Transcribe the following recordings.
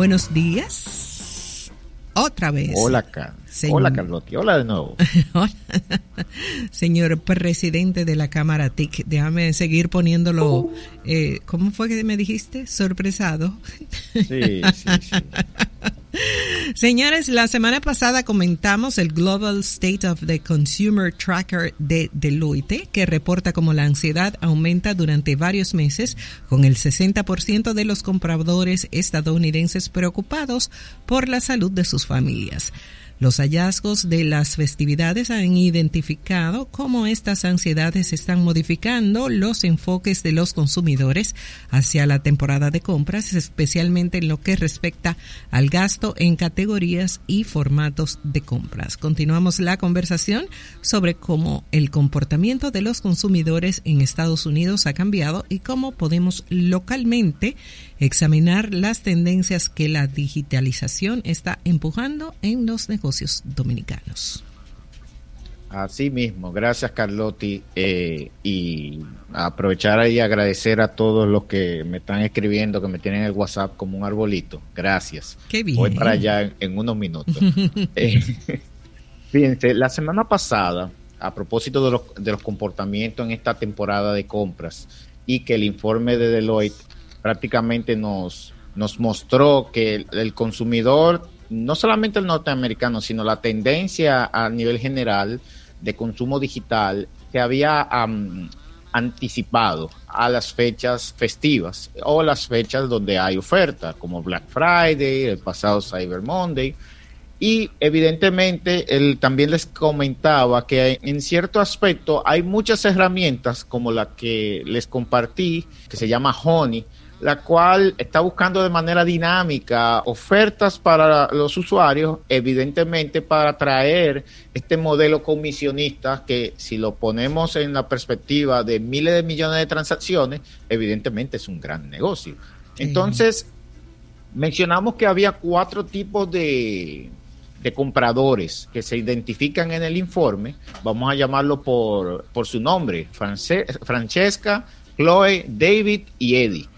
Buenos días. Otra vez. Hola, Car Hola, Carlotti. Hola de nuevo. Hola. Señor presidente de la Cámara TIC, déjame seguir poniéndolo. Eh, ¿Cómo fue que me dijiste? Sorpresado. Sí, sí, sí. Señores, la semana pasada comentamos el Global State of the Consumer Tracker de Deloitte, que reporta cómo la ansiedad aumenta durante varios meses, con el 60% de los compradores estadounidenses preocupados por la salud de sus familias. Los hallazgos de las festividades han identificado cómo estas ansiedades están modificando los enfoques de los consumidores hacia la temporada de compras, especialmente en lo que respecta al gasto en categorías y formatos de compras. Continuamos la conversación sobre cómo el comportamiento de los consumidores en Estados Unidos ha cambiado y cómo podemos localmente examinar las tendencias que la digitalización está empujando en los negocios dominicanos. Así mismo, gracias Carlotti eh, y aprovechar y agradecer a todos los que me están escribiendo, que me tienen el WhatsApp como un arbolito. Gracias. Qué bien. Voy para allá en, unos minutos. eh, fíjense, la semana pasada, a propósito de los, de los comportamientos en esta temporada de compras y que el informe de Deloitte prácticamente nos, nos mostró que el, consumidor, no solamente el norteamericano, sino la tendencia a nivel general de consumo digital se había anticipado a las fechas festivas o las fechas donde hay oferta, como Black Friday, el pasado Cyber Monday. Y evidentemente él también les comentaba que en cierto aspecto hay muchas herramientas como la que les compartí, que se llama Honey, la cual está buscando de manera dinámica ofertas para los usuarios, evidentemente para traer este modelo comisionista que si lo ponemos en la perspectiva de miles de millones de transacciones, evidentemente es un gran negocio. Entonces, mencionamos que había cuatro tipos de, de compradores que se identifican en el informe, vamos a llamarlo por, por su nombre, Francesca, Chloe, David y Eddie.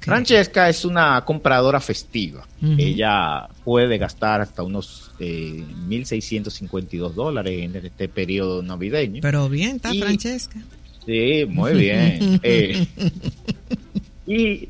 Francesca es una compradora festiva. Ella puede gastar hasta unos eh, 1.652 dólares en este periodo navideño. Pero bien, está Francesca. Sí, muy bien. Eh, y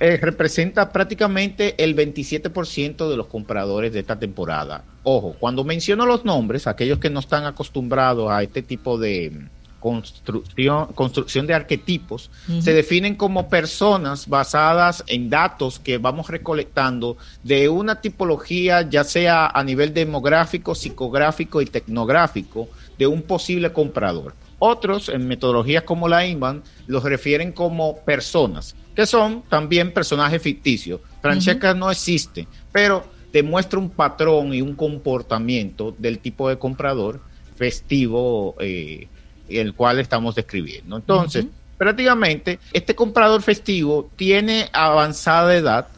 eh, representa prácticamente el 27% de los compradores de esta temporada. Ojo, cuando menciono los nombres, aquellos que no están acostumbrados a este tipo de, construcción, construcción de arquetipos, se definen como personas basadas en datos que vamos recolectando de una tipología, ya sea a nivel demográfico, psicográfico y tecnográfico, de un posible comprador. Otros, en metodologías como la INVAN, los refieren como personas, que son también personajes ficticios. Francesca no existe, pero demuestra un patrón y un comportamiento del tipo de comprador festivo eh, el cual estamos describiendo. Entonces, prácticamente, este comprador festivo tiene avanzada edad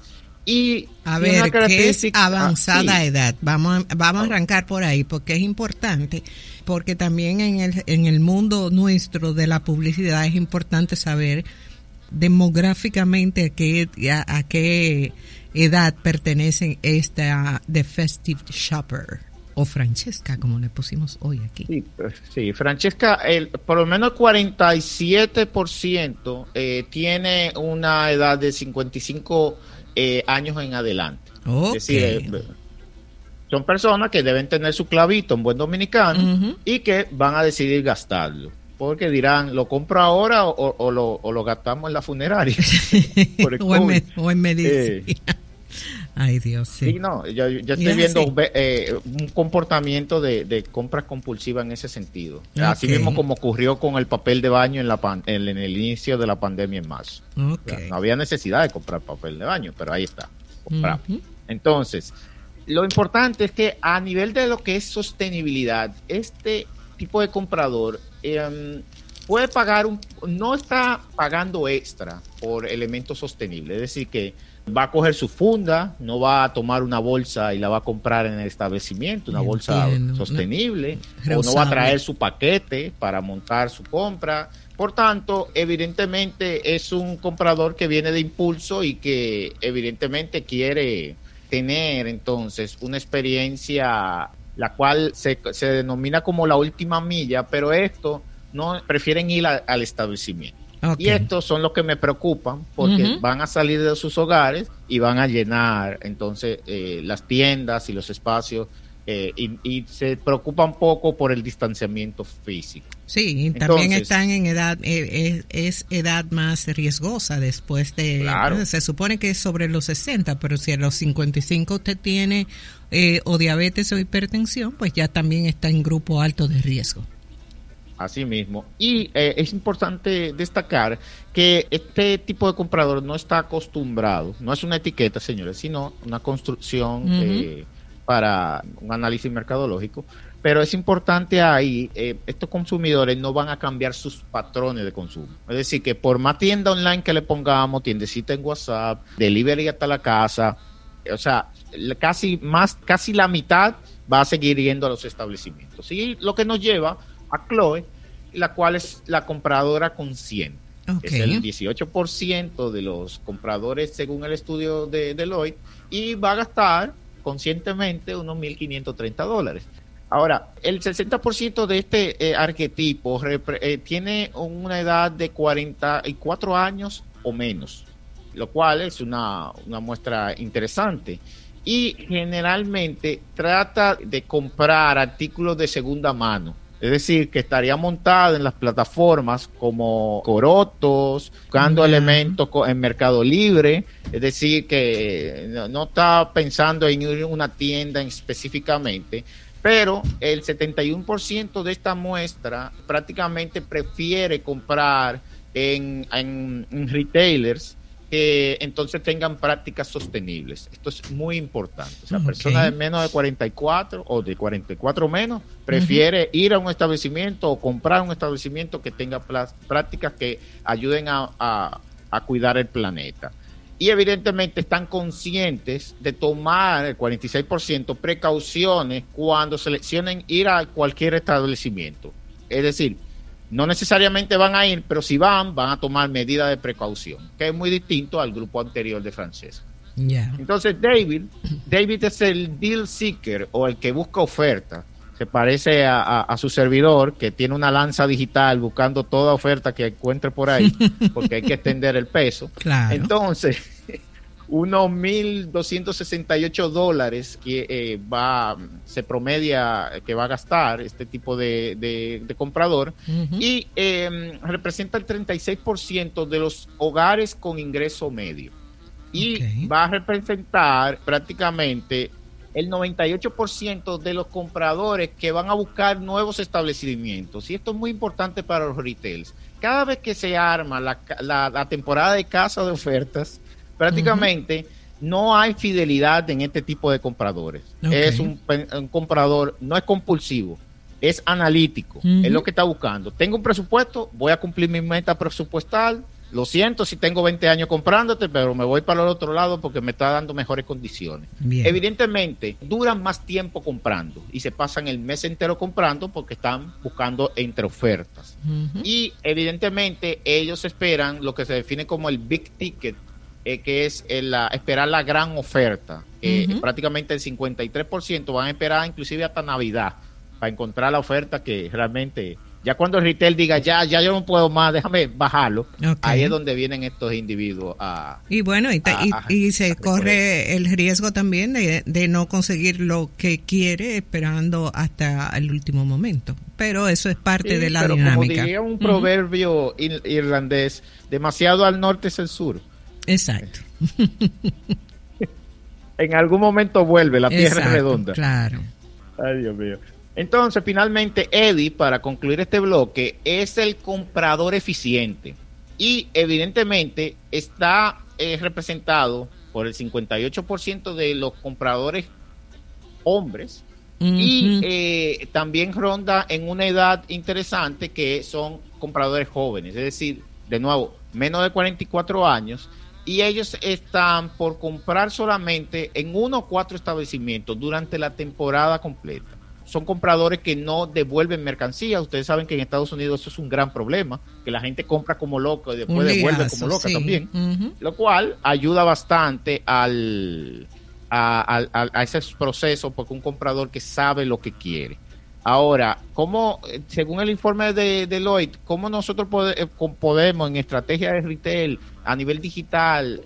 y a ver, ¿qué es avanzada edad? Vamos, a, vamos a arrancar por ahí porque es importante, porque también en el, en el mundo nuestro de la publicidad es importante saber demográficamente a qué, a, qué edad pertenece esta The Festive Shopper o Francesca, como le pusimos hoy aquí. Sí, pues, Francesca, el, por lo menos 47% eh, tiene una edad de 55 eh, años en adelante. Es decir, eh, son personas que deben tener su clavito en buen dominicano y que van a decidir gastarlo. Porque dirán, ¿lo compro ahora o, lo, o lo, gastamos en la funeraria? o, en, o, en, medicina. Ay, Dios, sí. no, yo, estoy viendo eh, un comportamiento de, compras compulsivas en ese sentido. Así mismo como ocurrió con el papel de baño en, la en, el inicio de la pandemia en marzo. no había necesidad de comprar papel de baño, pero ahí está. Entonces, lo importante es que a nivel de lo que es sostenibilidad, este tipo de comprador em, puede pagar, un, no está pagando extra por elementos sostenibles. Es decir, que va a coger su funda, no va a tomar una bolsa y la va a comprar en el establecimiento, una bolsa sostenible, o no va a traer su paquete para montar su compra. Por tanto, evidentemente es un comprador que viene de impulso y que evidentemente quiere tener entonces una experiencia la cual se, se denomina como la última milla, pero esto no prefieren ir al establecimiento. Y estos son los que me preocupan porque van a salir de sus hogares y van a llenar entonces eh, las tiendas y los espacios eh, y, se preocupan poco por el distanciamiento físico. Sí, también están en edad, eh, es, edad más riesgosa después de, se supone que es sobre los 60, pero si a los 55 usted tiene o diabetes o hipertensión, pues ya también está en grupo alto de riesgo. Así mismo. Y eh, es importante destacar que este tipo de comprador no está acostumbrado, no es una etiqueta, señores, sino una construcción eh, para un análisis mercadológico. Pero es importante ahí, eh, estos consumidores no van a cambiar sus patrones de consumo. Es decir, que por más tienda online que le pongamos, tiendecita en WhatsApp, delivery hasta la casa, o sea, casi más, casi la mitad va a seguir yendo a los establecimientos. Y lo que nos lleva a Chloe, la cual es la compradora consciente. Es el 18% de los compradores según el estudio de Deloitte y va a gastar conscientemente unos 1.530 dólares. Ahora, el 60% de este eh, arquetipo eh, tiene una edad de 44 años o menos, lo cual es una, una muestra interesante. Y generalmente trata de comprar artículos de segunda mano es decir, que estaría montada en las plataformas como Corotos, buscando elementos en Mercado Libre. Es decir, que no, está pensando en ir a una tienda específicamente. Pero el 71% de esta muestra prácticamente prefiere comprar en, en retailers que entonces tengan prácticas sostenibles. Esto es muy importante. O sea, persona de menos de 44 o de 44 menos prefiere ir a un establecimiento o comprar un establecimiento que tenga prácticas que ayuden a, a, cuidar el planeta. Y evidentemente están conscientes de tomar el 46% precauciones cuando seleccionen ir a cualquier establecimiento. Es decir, no necesariamente van a ir, pero si van, van a tomar medidas de precaución, que es muy distinto al grupo anterior de Francesa. Entonces, David, David es el deal seeker o el que busca oferta. Se parece a, su servidor que tiene una lanza digital buscando toda oferta que encuentre por ahí, porque hay que extender el peso. Entonces, unos 1.268 dólares que eh, va, se promedia que va a gastar este tipo de, comprador y em, representa el 36% de los hogares con ingreso medio. Y va a representar prácticamente el 98% de los compradores que van a buscar nuevos establecimientos. Y esto es muy importante para los retails. Cada vez que se arma la, la temporada de casa de ofertas, prácticamente no hay fidelidad en este tipo de compradores. Es un, comprador, no es compulsivo, es analítico, es lo que está buscando. Tengo un presupuesto, voy a cumplir mi meta presupuestal. Lo siento si tengo 20 años comprándote, pero me voy para el otro lado porque me está dando mejores condiciones. Evidentemente, duran más tiempo comprando y se pasan el mes entero comprando porque están buscando entre ofertas. Y evidentemente ellos esperan lo que se define como el big ticket eh, que es esperar la gran oferta. Eh, prácticamente el 53% van a esperar inclusive hasta Navidad para encontrar la oferta que realmente, ya cuando el retail diga, ya, ya yo no puedo más, déjame bajarlo, ahí es donde vienen estos individuos a... Y bueno, y, se corre el riesgo también de, no conseguir lo que quiere esperando hasta el último momento. Pero eso es parte de la pero dinámica. Como diría un proverbio irlandés, demasiado al norte es el sur. Exacto. en algún momento vuelve, la tierra redonda. Claro. Ay, Dios mío. Entonces, finalmente, Eddie, para concluir este bloque, es el comprador eficiente. Y evidentemente está eh, representado por el 58% de los compradores hombres. Y eh, también ronda en una edad interesante que son compradores jóvenes. Es decir, de nuevo, menos de 44 años y ellos están por comprar solamente en uno o cuatro establecimientos durante la temporada completa. Son compradores que no devuelven mercancía. Ustedes saben que en Estados Unidos eso es un gran problema, que la gente compra como loco y después devuelve como loca también, lo cual ayuda bastante al, a, a, ese proceso porque un comprador que sabe lo que quiere. Ahora, ¿cómo, según el informe de Deloitte, cómo nosotros eh, podemos en estrategia de retail a nivel digital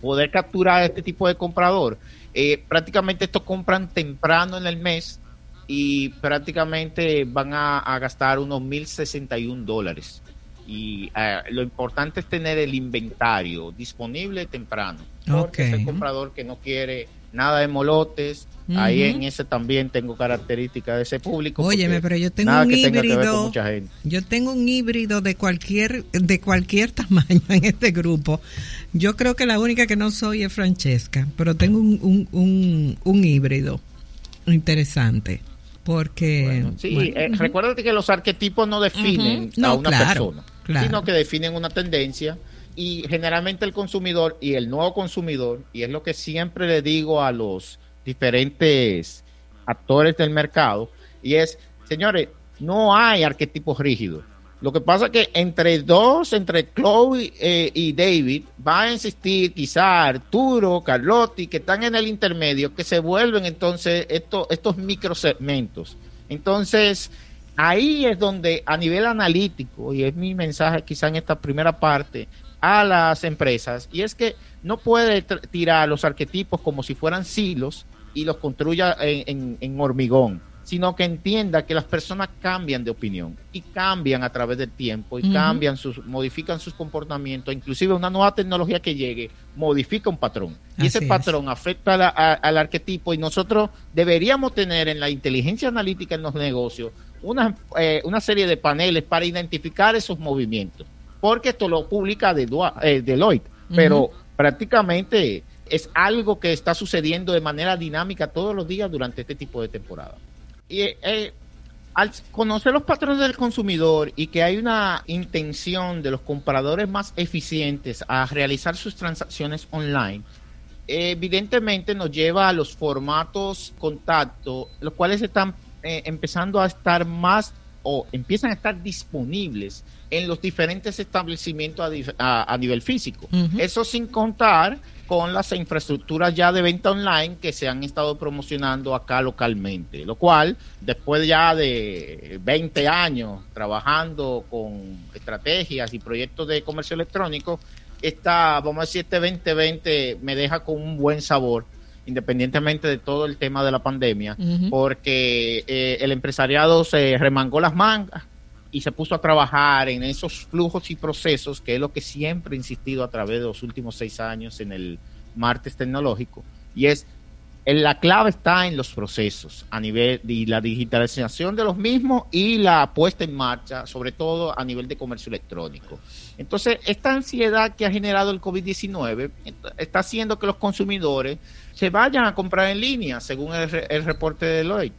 poder capturar este tipo de comprador? Eh, prácticamente estos compran temprano en el mes y prácticamente van a, gastar unos 1.061 dólares. Y eh, lo importante es tener el inventario disponible temprano. Porque es el comprador que no quiere nada de molotes. Ahí en ese también tengo características de ese público. Óyeme, pero yo tengo un híbrido. Yo tengo un híbrido de cualquier de cualquier tamaño en este grupo. Yo creo que la única que no soy es Francesca, pero tengo un, un, un, híbrido interesante. Porque. sí, eh, recuérdate que los arquetipos no definen a una persona, sino que definen una tendencia y generalmente el consumidor y el nuevo consumidor, y es lo que siempre le digo a los diferentes actores del mercado, y es, señores, no hay arquetipos rígidos. Lo que pasa es que entre dos, entre Chloe eh, y David, va a insistir quizá Arturo, Carlotti, que están en el intermedio, que se vuelven entonces estos, estos microsegmentos. Entonces, ahí es donde a nivel analítico, y es mi mensaje quizá en esta primera parte, a las empresas y es que no puede tirar los arquetipos como si fueran silos y los construya en, hormigón, sino que entienda que las personas cambian de opinión y cambian a través del tiempo y cambian sus, modifican sus comportamientos, inclusive una nueva tecnología que llegue modifica un patrón. Y ese patrón afecta al arquetipo y nosotros deberíamos tener en la inteligencia analítica en los negocios una, eh, una serie de paneles para identificar esos movimientos porque esto lo publica de, eh, Deloitte, pero prácticamente es algo que está sucediendo de manera dinámica todos los días durante este tipo de temporada. Y eh, al conocer los patrones del consumidor y que hay una intención de los compradores más eficientes a realizar sus transacciones online, evidentemente nos lleva a los formatos contacto, los cuales están eh, empezando a estar más o empiezan a estar disponibles en los diferentes establecimientos a, nivel físico. Eso sin contar con las infraestructuras ya de venta online que se han estado promocionando acá localmente, lo cual después ya de 20 años trabajando con estrategias y proyectos de comercio electrónico, esta, vamos a decir, este 2020 me deja con un buen sabor independientemente de todo el tema de la pandemia, porque eh, el empresariado se remangó las mangas y se puso a trabajar en esos flujos y procesos, que es lo que siempre he insistido a través de los últimos seis años en el martes tecnológico, y es la clave está en los procesos a nivel de la digitalización de los mismos y la puesta en marcha, sobre todo a nivel de comercio electrónico. Entonces, esta ansiedad que ha generado el COVID-19 está haciendo que los consumidores se vayan a comprar en línea, según el, reporte de Deloitte.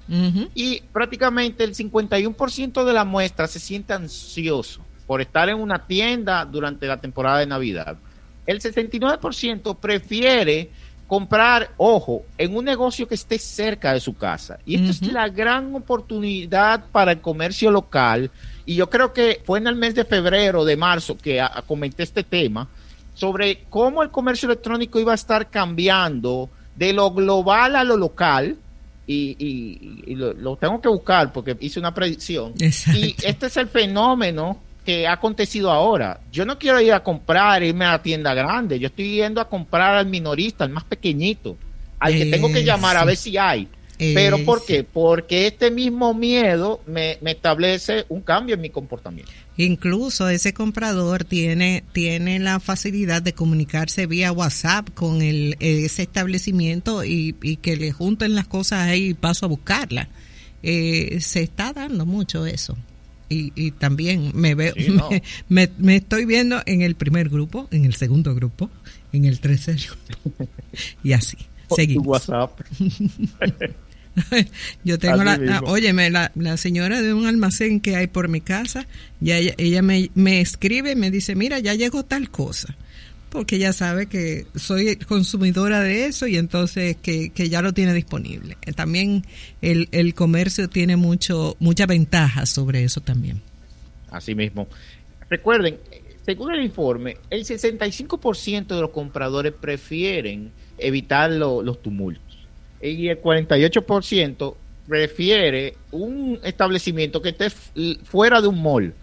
Y prácticamente el 51% de la muestra se siente ansioso por estar en una tienda durante la temporada de Navidad. El 69% prefiere comprar, ojo, en un negocio que esté cerca de su casa. Y esto es la gran oportunidad para el comercio local. Y yo creo que fue en el mes de febrero, de marzo, que comenté este tema sobre cómo el comercio electrónico iba a estar cambiando de lo global a lo local. Y, lo, tengo que buscar porque hice una predicción. Y este es el fenómeno que ha acontecido ahora. Yo no quiero ir a comprar, irme a la tienda grande. Yo estoy yendo a comprar al minorista, al más pequeñito, al que tengo que llamar a ver si hay. ¿Pero por qué? Porque este mismo miedo me, establece un cambio en mi comportamiento. Incluso ese comprador tiene, tiene la facilidad de comunicarse vía WhatsApp con el, ese establecimiento y, que le junten las cosas ahí y paso a buscarla. Eh, se está dando mucho eso y, y también me veo me, me, estoy viendo en el primer grupo, en el segundo grupo, en el tercer grupo y así. Seguimos. WhatsApp. Yo tengo la, la, óyeme, la, la, señora de un almacén que hay por mi casa, ya ella, ella me, me escribe y me dice, mira, ya llegó tal cosa porque ya sabe que soy consumidora de eso y entonces que, ya lo tiene disponible. Eh, también el, el comercio tiene mucho mucha ventaja sobre eso también. Así mismo. Recuerden, según el informe, el 65% de los compradores prefieren evitar los tumultos y el 48% prefiere un establecimiento que esté fuera de un mall.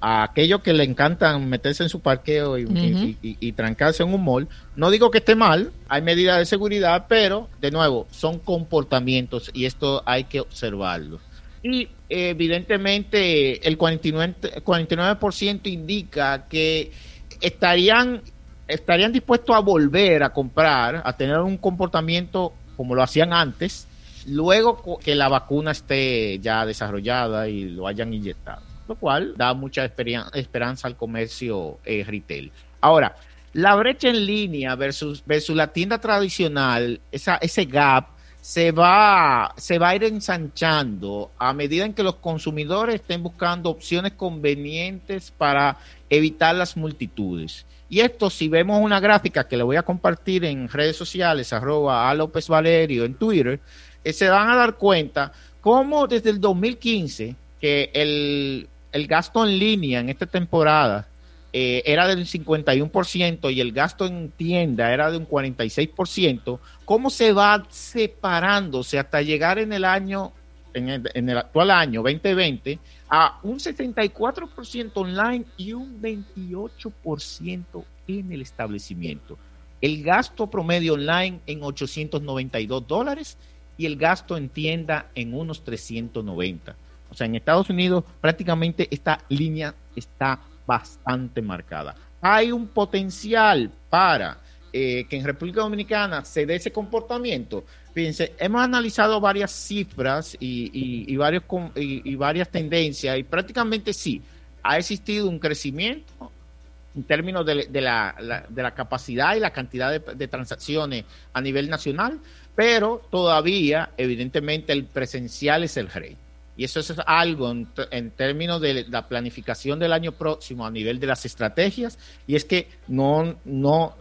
A aquellos que le encantan meterse en su parqueo y, trancarse en un mall. No digo que esté mal, hay medidas de seguridad, pero de nuevo, son comportamientos y esto hay que observarlo. Y evidentemente el 49%, 49 indica que estarían, estarían dispuestos a volver a comprar, a tener un comportamiento como lo hacían antes, luego que la vacuna esté ya desarrollada y lo hayan inyectado, lo cual da mucha esperanza al comercio eh, retail. Ahora, la brecha en línea versus, versus la tienda tradicional, esa, ese gap se va, se va a ir ensanchando a medida en que los consumidores estén buscando opciones convenientes para evitar las multitudes. Y esto, si vemos una gráfica que le voy a compartir en redes sociales, arroba a López Valerio en Twitter, eh, se van a dar cuenta cómo desde el 2015, que el, el gasto en línea en esta temporada eh, era del 51% y el gasto en tienda era de un 46%, cómo se va separándose hasta llegar en el año, en el, en el actual año 2020, a un 74% online y un 28% en el establecimiento. El gasto promedio online en 892 dólares y el gasto en tienda en unos 390. O sea, en Estados Unidos prácticamente esta línea está bastante marcada. Hay un potencial para eh, que en República Dominicana se dé ese comportamiento. Fíjense, hemos analizado varias cifras y, varios, y, varias tendencias y prácticamente sí, ha existido un crecimiento en términos de, la, de la, capacidad y la cantidad de, de, transacciones a nivel nacional, pero todavía, evidentemente, el presencial es el rey. Y eso es algo en, términos de la planificación del año próximo a nivel de las estrategias. Y es que no, no,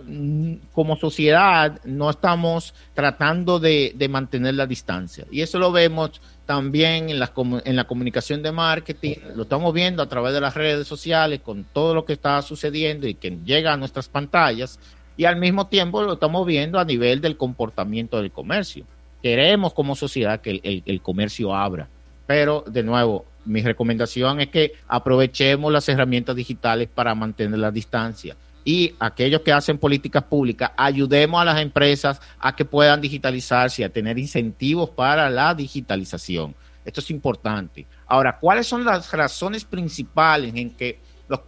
como sociedad no estamos tratando de, mantener la distancia. Y eso lo vemos también en la, en la comunicación de marketing, lo estamos viendo a través de las redes sociales con todo lo que está sucediendo y que llega a nuestras pantallas. Y al mismo tiempo lo estamos viendo a nivel del comportamiento del comercio. Queremos como sociedad que el comercio abra pero, de nuevo, mi recomendación es que aprovechemos las herramientas digitales para mantener la distancia. Y aquellos que hacen políticas públicas, ayudemos a las empresas a que puedan digitalizarse y a tener incentivos para la digitalización. Esto es importante. Ahora, ¿cuáles son las razones principales en que los,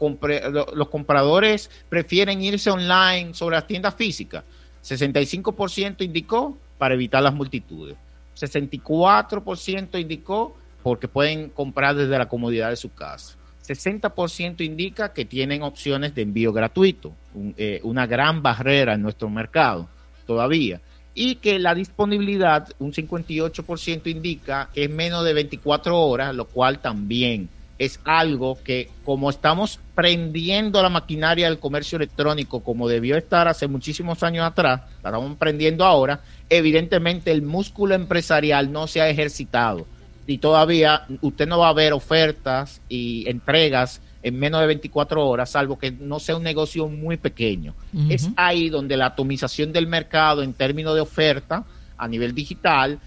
compradores prefieren irse online sobre las tiendas físicas? 65% indicó para evitar las multitudes. 64% indicó porque pueden comprar desde la comodidad de su casa. 60% indica que tienen opciones de envío gratuito, eh, una gran barrera en nuestro mercado todavía. Y que la disponibilidad, un 58% indica que es menos de 24 horas, lo cual también es algo que como estamos prendiendo la maquinaria del comercio electrónico como debió estar hace muchísimos años atrás, la estamos prendiendo ahora, evidentemente el músculo empresarial no se ha ejercitado y todavía usted no va a ver ofertas y entregas en menos de 24 horas, salvo que no sea un negocio muy pequeño. Es ahí donde la atomización del mercado en términos de oferta a nivel digital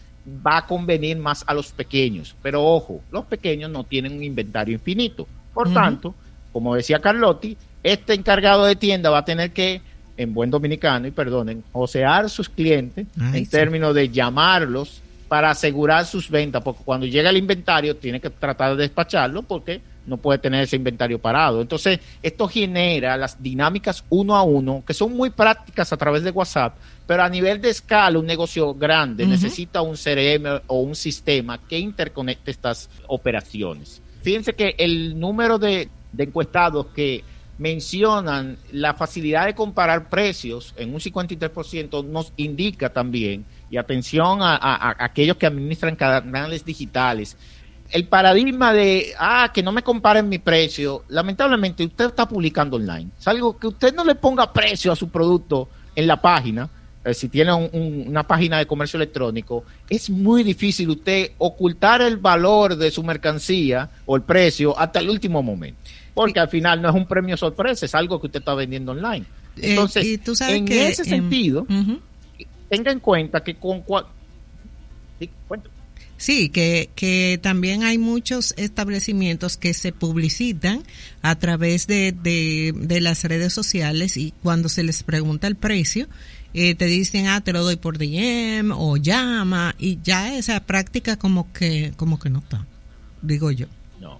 va a convenir más a los pequeños. Pero ojo, los pequeños no tienen un inventario infinito. Por tanto, como decía Carlotti, este encargado de tienda va a tener que, en buen dominicano, y perdonen, osear sus clientes en términos de llamarlos para asegurar sus ventas, porque cuando llega el inventario tiene que tratar de despacharlo porque no puede tener ese inventario parado. Entonces, esto genera las dinámicas uno a uno, que son muy prácticas a través de WhatsApp, pero a nivel de escala, un negocio grande necesita un CRM o un sistema que interconecte estas operaciones. Fíjense que el número de, de encuestados que mencionan la facilidad de comparar precios en un 53% nos indica también y atención a, aquellos que administran canales digitales. El paradigma de, ah, que no me comparen mi precio, lamentablemente usted está publicando online. Es algo que usted no le ponga precio a su producto en la página, eh, si tiene una página de comercio electrónico, es muy difícil usted ocultar el valor de su mercancía o el precio hasta el último momento. porque al final no es un premio sorpresa, es algo que usted está vendiendo online. Eh, Entonces, y tú sabes en que, ese sentido. Tenga en cuenta que con cua- Sí, que, que también hay muchos establecimientos que se publicitan a través de, de, de las redes sociales y cuando se les pregunta el precio, eh, te dicen, ah, te lo doy por DM o llama y ya esa práctica como que, como que no está, digo yo. No.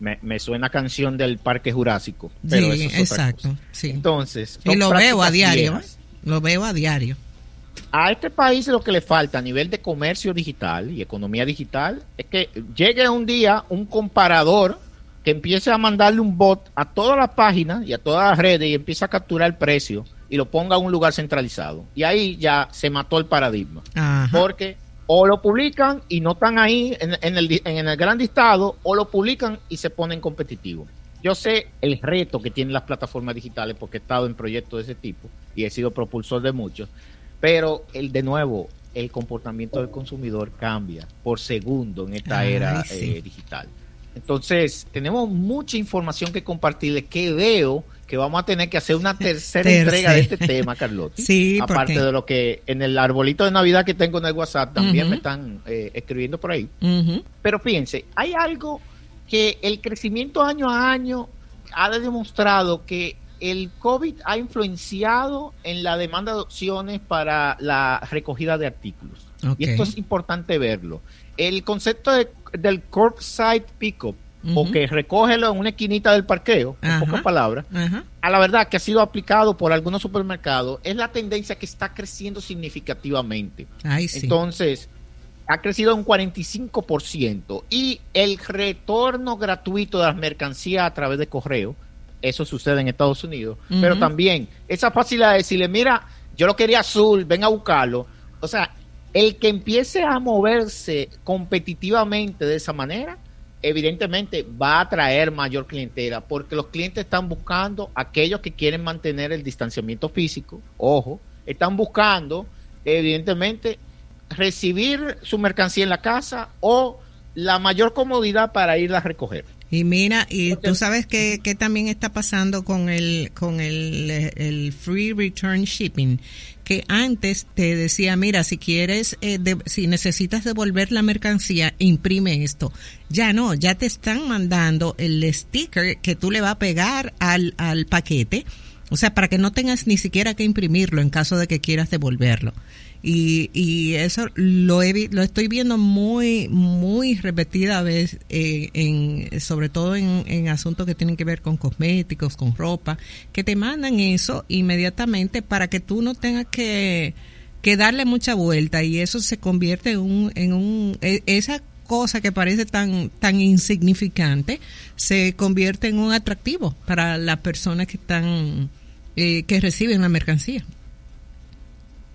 Me, me suena canción del Parque Jurásico. Pero sí, eso es exacto, sí. Entonces, y son lo veo a diario. ¿eh? lo veo a diario. A este país lo que le falta a nivel de comercio digital y economía digital es que llegue un día un comparador que empiece a mandarle un bot a todas las páginas y a todas las redes y empiece a capturar el precio y lo ponga en un lugar centralizado. Y ahí ya se mató el paradigma. Ajá. Porque o lo publican y no están ahí en, en el, en el gran listado, o lo publican y se ponen competitivos. Yo sé el reto que tienen las plataformas digitales porque he estado en proyectos de ese tipo y he sido propulsor de muchos, pero el de nuevo, el comportamiento del consumidor cambia por segundo en esta Ay, era sí. eh, digital. Entonces, tenemos mucha información que compartirles que veo que vamos a tener que hacer una tercera entrega de este tema, Carlotti. Sí, Aparte de lo que en el arbolito de Navidad que tengo en el WhatsApp también me están eh, escribiendo por ahí. Pero fíjense, hay algo que el crecimiento año a año ha demostrado que el COVID ha influenciado en la demanda de opciones para la recogida de artículos. Y esto es importante verlo. El concepto de- del curbside pickup, o que recógelo en una esquinita del parqueo, en pocas palabras, a la verdad que ha sido aplicado por algunos supermercados, es la tendencia que está creciendo significativamente. Ay, sí. Entonces, ha crecido un 45% y el retorno gratuito de las mercancías a través de correo, eso sucede en Estados Unidos, pero también esa facilidad de decirle, mira, yo lo quería azul, ven a buscarlo. O sea, el que empiece a moverse competitivamente de esa manera, evidentemente va a traer mayor clientela, porque los clientes están buscando aquellos que quieren mantener el distanciamiento físico, ojo, están buscando, evidentemente, recibir su mercancía en la casa o la mayor comodidad para irla a recoger. Y mira, y tú sabes que, que también está pasando con el con el, el free return shipping, que antes te decía, mira, si quieres, eh, de- si necesitas devolver la mercancía, imprime esto. Ya no, ya te están mandando el sticker que tú le vas a pegar al, al paquete, o sea, para que no tengas ni siquiera que imprimirlo en caso de que quieras devolverlo. Y, y eso lo, he, lo estoy viendo muy, muy repetida vez, eh, en, sobre todo en, en asuntos que tienen que ver con cosméticos, con ropa, que te mandan eso inmediatamente para que tú no tengas que, que darle mucha vuelta y eso se convierte en un, en un, e- esa cosa que parece tan, tan insignificante se convierte en un atractivo para las personas que están, eh, que reciben la mercancía.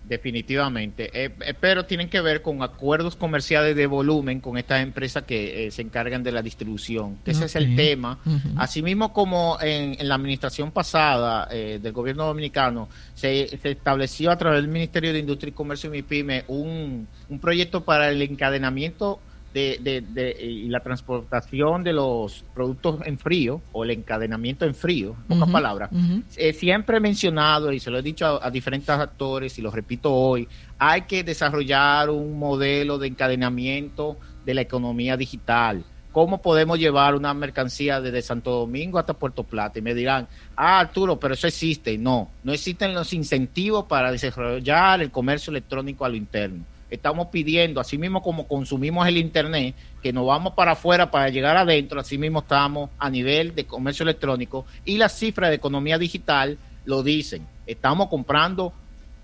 Definitivamente, Eh, eh, pero tienen que ver con acuerdos comerciales de volumen con estas empresas que eh, se encargan de la distribución, que ese es el tema. Asimismo como en, en la administración pasada eh, del gobierno dominicano se, se estableció a través del Ministerio de Industria y Comercio y MIPYME un, un proyecto para el encadenamiento de, de- de- y la transportación de los productos en frío o el encadenamiento en frío, en pocas palabras. Eh, siempre he mencionado y se lo he dicho a, a diferentes actores y lo repito hoy, hay que desarrollar un modelo de encadenamiento de la economía digital. ¿Cómo podemos llevar una mercancía desde Santo Domingo hasta Puerto Plata? Y me dirán, ah, Arturo, pero eso existe. No, no existen los incentivos para desarrollar el comercio electrónico a lo interno. Estamos pidiendo, así mismo como consumimos el Internet, que nos vamos para afuera para llegar adentro, así mismo estamos a nivel de comercio electrónico y las cifras de economía digital lo dicen. Estamos comprando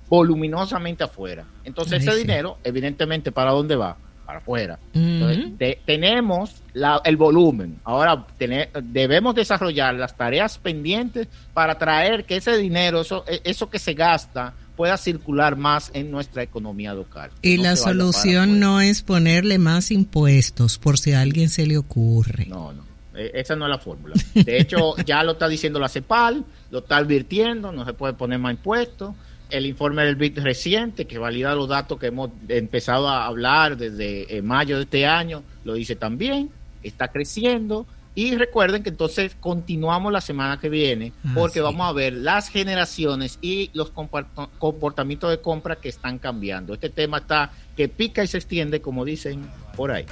voluminosamente afuera. Entonces Ay, ese sí. dinero, evidentemente, ¿para dónde va? Para afuera. Ujú. Entonces, te- tenemos la- el volumen. Ahora tener- debemos desarrollar las tareas pendientes para traer que ese dinero, eso, e- eso que se gasta, pueda circular más en nuestra economía local. Y No la solución no es ponerle más impuestos, por si a alguien se le ocurre. No, no. Eh, Esa no es la fórmula. De hecho, ya lo está diciendo la CEPAL, lo está advirtiendo, no se puede poner más impuestos. El informe del BIT reciente, que valida los datos que hemos empezado a hablar desde eh, mayo de este año, lo dice también, está creciendo. Y recuerden que entonces continuamos la semana que viene Ah, porque sí. vamos a ver las generaciones y los comporta- comportamientos de compra que están cambiando. Este tema está que pica y se extiende, como dicen por ahí.